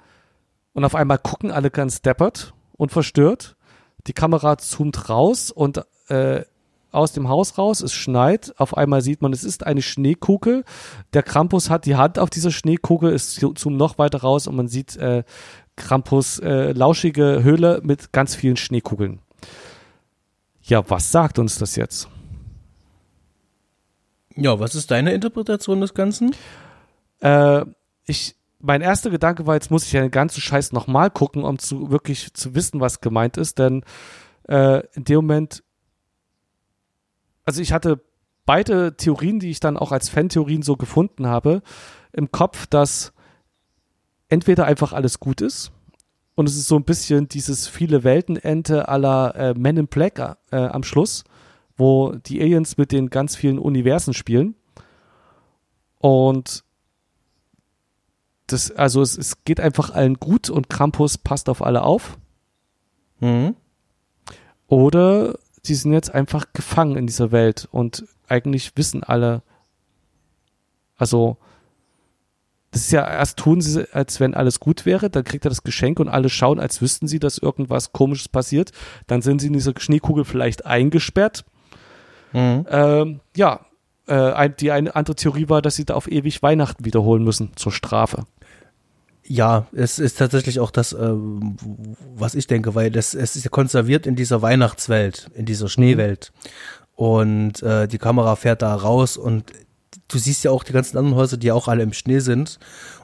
und auf einmal gucken alle ganz deppert und verstört. Die Kamera zoomt raus und äh, aus dem Haus raus, es schneit, auf einmal sieht man, es ist eine Schneekugel. Der Krampus hat die Hand auf dieser Schneekugel, es zoomt noch weiter raus und man sieht äh, Krampus äh, lauschige Höhle mit ganz vielen Schneekugeln. Ja, was sagt uns das jetzt? Ja, was ist deine Interpretation des Ganzen? Äh, ich mein erster Gedanke war, jetzt muss ich ja den ganzen Scheiß nochmal gucken, um zu wirklich zu wissen, was gemeint ist, denn äh, in dem Moment, also ich hatte beide Theorien, die ich dann auch als Fan-Theorien so gefunden habe, im Kopf, dass entweder einfach alles gut ist und es ist so ein bisschen dieses viele Weltenente aller äh, Men in Black äh, am Schluss, wo die Aliens mit den ganz vielen Universen spielen und das, also es, es geht einfach allen gut und Krampus passt auf alle auf. Mhm. Oder sie sind jetzt einfach gefangen in dieser Welt und eigentlich wissen alle, also das ist ja, erst tun sie, als wenn alles gut wäre, dann kriegt er das Geschenk und alle schauen, als wüssten sie, dass irgendwas komisches passiert. Dann sind sie in dieser Schneekugel vielleicht eingesperrt. Mhm. Ähm, ja, äh, die eine andere Theorie war, dass sie da auf ewig Weihnachten wiederholen müssen zur Strafe. Ja, es ist tatsächlich auch das, äh, was ich denke, weil das, es ist konserviert in dieser Weihnachtswelt, in dieser Schneewelt. Und äh, die Kamera fährt da raus und du siehst ja auch die ganzen anderen Häuser, die ja auch alle im Schnee sind.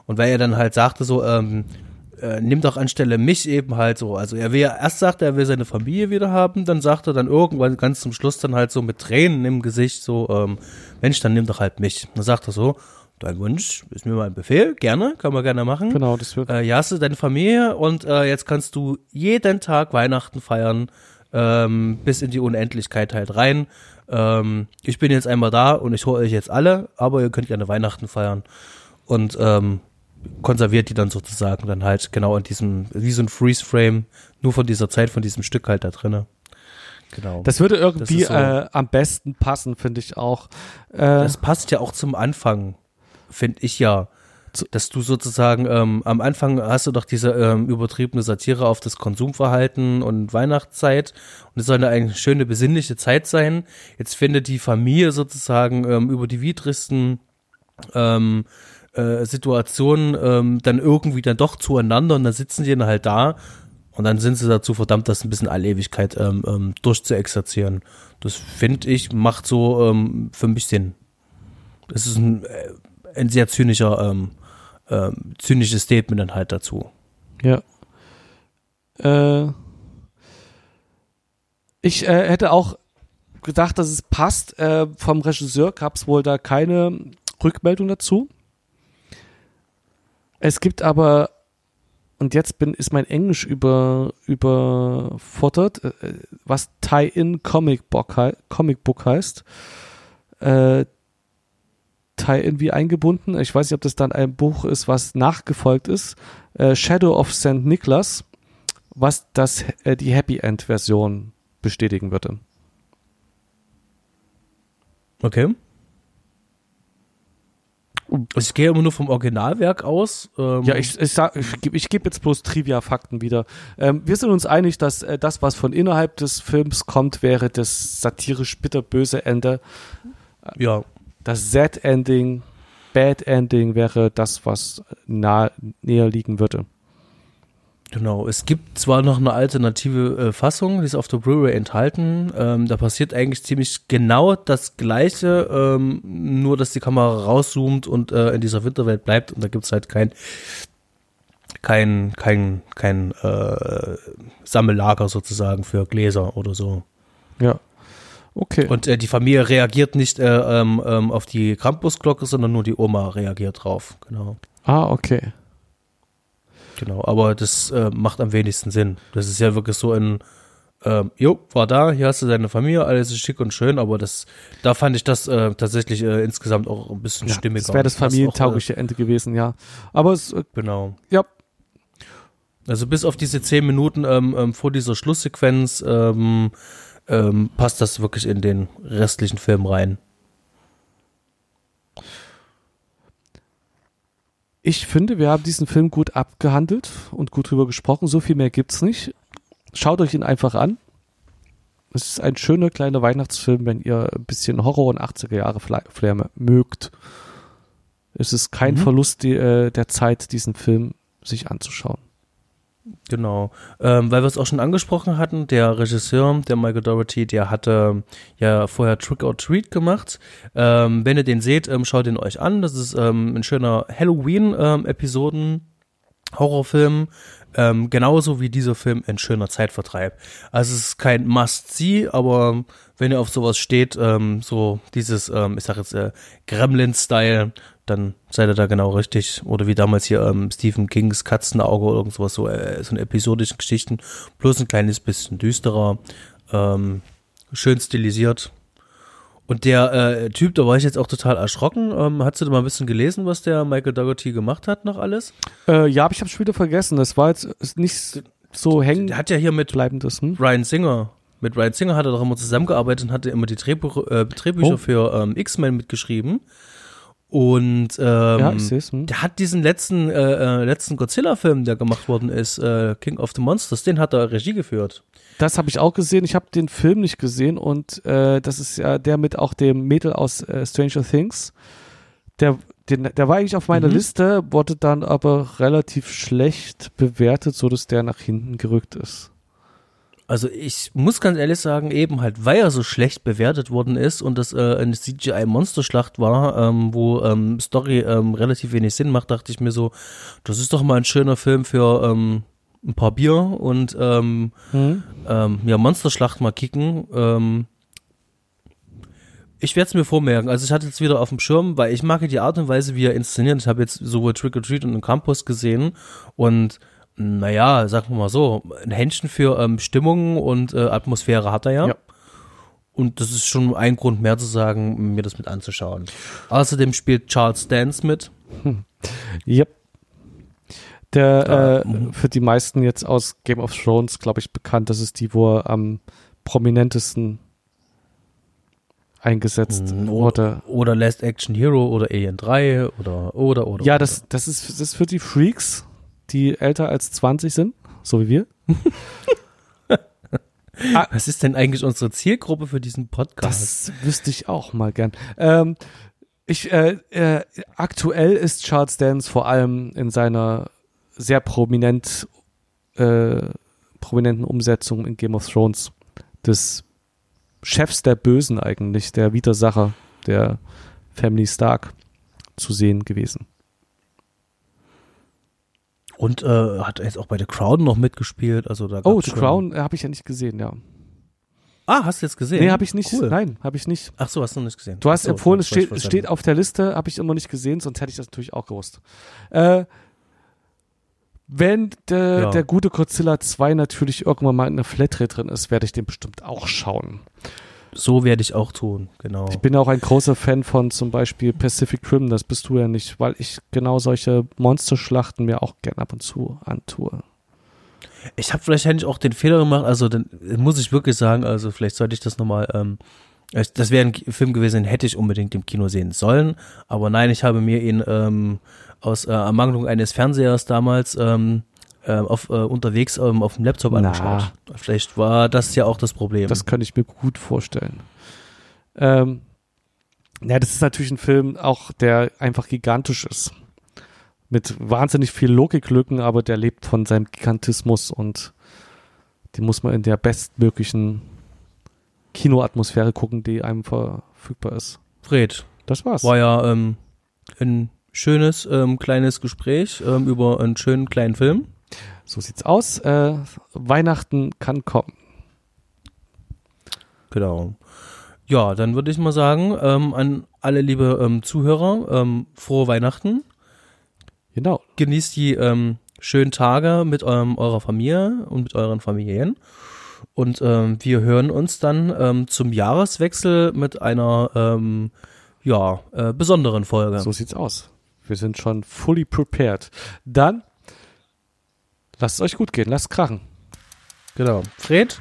Und weil er dann halt sagte so, ähm, äh, nimm doch anstelle mich eben halt so. Also er will ja, erst sagt er, er will seine Familie wieder haben, dann sagt er dann irgendwann ganz zum Schluss dann halt so mit Tränen im Gesicht so, ähm, Mensch, dann nimm doch halt mich. Dann sagt er so, dein Wunsch ist mir mal ein Befehl, gerne, kann man gerne machen. Genau, das wird. Äh, ja, hast du deine Familie und äh, jetzt kannst du jeden Tag Weihnachten feiern, ähm, bis in die Unendlichkeit halt rein. Ähm, ich bin jetzt einmal da und ich hole euch jetzt alle, aber ihr könnt gerne Weihnachten feiern. Und ähm, konserviert die dann sozusagen dann halt genau in diesem, wie so ein Freeze-Frame, nur von dieser Zeit, von diesem Stück halt da drinne. Genau. Das würde irgendwie das so, äh, am besten passen, finde ich auch. Äh, das passt ja auch zum Anfang finde ich ja, dass du sozusagen ähm, am Anfang hast du doch diese ähm, übertriebene Satire auf das Konsumverhalten und Weihnachtszeit und es soll eine, schöne besinnliche Zeit sein. Jetzt findet die Familie sozusagen ähm, über die widrigsten ähm, äh, Situationen ähm, dann irgendwie dann doch zueinander und dann sitzen die dann halt da und dann sind sie dazu verdammt, das ein bisschen Allewigkeit ähm, ähm, durchzuexerzieren. Das finde ich macht so ähm, für mich Sinn. Das ist ein äh, ein sehr zynischer, ähm, ähm, zynisches Statement dann halt dazu. Ja. Äh, ich äh, hätte auch gedacht, dass es passt. Äh, vom Regisseur gab es wohl da keine Rückmeldung dazu. Es gibt aber, und jetzt bin, ist mein Englisch über, überfordert, äh, was Tie-In Comic Book, Comic Book heißt. Äh, Teil irgendwie eingebunden. Ich weiß nicht, ob das dann ein Buch ist, was nachgefolgt ist. Äh, Shadow of St. Nicholas, was das, äh, die Happy End Version bestätigen würde. Okay. Ich gehe immer nur vom Originalwerk aus. Ähm ja, ich, ich, sag, ich, ich gebe jetzt bloß Trivia-Fakten wieder. Ähm, wir sind uns einig, dass äh, das, was von innerhalb des Films kommt, wäre das satirisch bitterböse Ende. Ja das Z-Ending, Bad Ending wäre das, was nah, näher liegen würde. Genau, es gibt zwar noch eine alternative äh, Fassung, die ist auf der Blu-ray enthalten. Ähm, da passiert eigentlich ziemlich genau das Gleiche, ähm, nur dass die Kamera rauszoomt und äh, in dieser Winterwelt bleibt und da gibt's halt kein kein kein kein äh, Sammellager sozusagen für Gläser oder so. Ja. Okay. Und äh, die Familie reagiert nicht äh, ähm, ähm, auf die Krampusglocke, sondern nur die Oma reagiert drauf. Genau. Ah, okay. Genau, aber das äh, macht am wenigsten Sinn. Das ist ja wirklich so ein, ähm, jo, war da, hier hast du deine Familie, alles ist schick und schön, aber das, da fand ich das äh, tatsächlich äh, insgesamt auch ein bisschen Ja, stimmiger. das wäre das auch, familientaugliche Ende gewesen, ja. Aber es, äh, Äh, genau. ja, Also bis auf diese zehn Minuten ähm, ähm, vor dieser Schlusssequenz ähm, ähm, passt das wirklich in den restlichen Film rein. ich finde, wir haben diesen Film gut abgehandelt und gut drüber gesprochen. So viel mehr gibt's nicht. Schaut euch ihn einfach an. Es ist ein schöner kleiner Weihnachtsfilm, wenn ihr ein bisschen Horror und 80er Jahre Fla- Flair mögt. Es ist kein Mhm. Verlust die, äh, der Zeit, diesen Film sich anzuschauen. Genau, ähm, weil wir es auch schon angesprochen hatten, der Regisseur, der Michael Dougherty, der hatte ja vorher Trick or Treat gemacht. Ähm, wenn ihr den seht, ähm, schaut ihn euch an. Das ist ähm, ein schöner Halloween-Episoden-Horrorfilm, ähm, genauso wie dieser Film ein schöner Zeitvertreib. Also es ist kein Must-See, aber wenn ihr auf sowas steht, ähm, so dieses, ähm, ich sag jetzt äh, Gremlin-Style, dann seid ihr da genau richtig. Oder wie damals hier ähm, Stephen Kings Katzenauge oder irgend sowas, so, äh, so eine episodische Geschichten, bloß ein kleines bisschen düsterer, ähm, schön stilisiert. Und der äh, Typ, da war ich jetzt auch total erschrocken. Ähm, hast du da mal ein bisschen gelesen, was der Michael Dougherty gemacht hat noch alles? Äh, ja, aber ich habe schon wieder vergessen. Das war jetzt nicht so hängen Der hat ja hier mit bleibendes. Hm? Ryan Singer, mit Ryan Singer hat er doch immer zusammengearbeitet und hatte immer die Drehbuch, äh, Drehbücher Oh. für ähm, X-Men mitgeschrieben. Und ähm, Ja. Hm? der hat diesen letzten, äh, äh, letzten Godzilla-Film, der gemacht worden ist, äh, King of the Monsters, den hat er Regie geführt. Das habe ich auch gesehen. Ich habe den Film nicht gesehen und äh, das ist ja der mit auch dem Mädel aus äh, Stranger Things. Der, den, der war eigentlich auf meiner Mhm. Liste, wurde dann aber relativ schlecht bewertet, so dass der nach hinten gerückt ist. Also ich muss ganz ehrlich sagen, eben halt, weil er so schlecht bewertet worden ist und das äh, eine CGI-Monsterschlacht war, ähm, wo ähm, Story ähm, relativ wenig Sinn macht, dachte ich mir so, das ist doch mal ein schöner Film für ähm, ein paar Bier und ähm, Hm? ja, Monsterschlacht mal kicken. Ähm, ich werde es mir vormerken. Also ich hatte jetzt wieder auf dem Schirm, weil ich mag die Art und Weise, wie er inszeniert. Ich habe jetzt sowohl Trick or Treat und den Campus gesehen und naja, sagen wir mal so, ein Händchen für ähm, Stimmung und äh, Atmosphäre hat er ja. Ja. Und das ist schon ein Grund mehr zu sagen, mir das mit anzuschauen. Außerdem spielt Charles Dance mit. Yep. Der äh, mhm. für die meisten jetzt aus Game of Thrones, glaube ich, bekannt. Das ist die, wo er am prominentesten eingesetzt Mhm, wurde. Oder Last Action Hero oder Alien 3 oder oder oder. Ja, oder. das, das, ist, das ist für die Freaks, die älter als 20 sind, so wie wir. Was ist denn eigentlich unsere Zielgruppe für diesen Podcast? Das wüsste ich auch mal gern. Ähm, ich, äh, äh, aktuell ist Charles Dance vor allem in seiner sehr prominent, äh, prominenten Umsetzung in Game of Thrones des Chefs der Bösen eigentlich, der Widersacher der Family Stark zu sehen gewesen. Und äh, hat jetzt auch bei The Crown noch mitgespielt. Also da Oh, The Crown äh, habe ich ja nicht gesehen, ja. Ah, hast du jetzt gesehen? Nee, habe ich nicht. Cool. Nein, habe ich nicht. Ach so, hast du noch nicht gesehen. Du hast so, empfohlen, es steht, steht auf der Liste, habe ich immer nicht gesehen, sonst hätte ich das natürlich auch gewusst. Äh, wenn der, Ja. der gute Godzilla 2 natürlich irgendwann mal in der Flatrate drin ist, werde ich den bestimmt auch schauen. So werde ich auch tun, genau. Ich bin auch ein großer Fan von zum Beispiel Pacific Rim, das bist du ja nicht, weil ich genau solche Monsterschlachten mir auch gern ab und zu antue. Ich habe vielleicht hätte ich auch den Fehler gemacht, also dann muss ich wirklich sagen, also vielleicht sollte ich das nochmal, ähm, das wäre ein Film gewesen, den hätte ich unbedingt im Kino sehen sollen, aber nein, ich habe mir ihn ähm, aus äh, Ermangelung eines Fernsehers damals ähm, äh, auf, äh, unterwegs ähm, auf dem Laptop Na. angeschaut. Vielleicht war das ja auch das Problem. Das könnte ich mir gut vorstellen. Ähm, ja, das ist natürlich ein Film auch, der einfach gigantisch ist. mit wahnsinnig viel Logiklücken, aber der lebt von seinem Gigantismus und die muss man in der bestmöglichen Kinoatmosphäre gucken, die einem verfügbar ist. Fred, Das war's. war ja ähm, ein schönes ähm, kleines Gespräch ähm, über einen schönen kleinen Film. So sieht's aus. Äh, Weihnachten kann kommen. Genau. Ja, dann würde ich mal sagen, ähm, an alle liebe ähm, Zuhörer, ähm, frohe Weihnachten. Genau. Genießt die ähm, schönen Tage mit eurem, eurer Familie und mit euren Familien. Und ähm, wir hören uns dann ähm, zum Jahreswechsel mit einer ähm, ja, äh, besonderen Folge. So sieht's aus. Wir sind schon fully prepared. Dann lasst es euch gut gehen. Lasst krachen. Genau. Fred,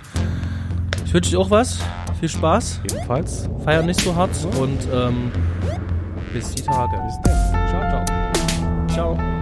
ich wünsche dir auch was. Viel Spaß. Ebenfalls. Feier nicht so hart und ähm, bis die Tage. Bis dann. Ciao, ciao. Ciao.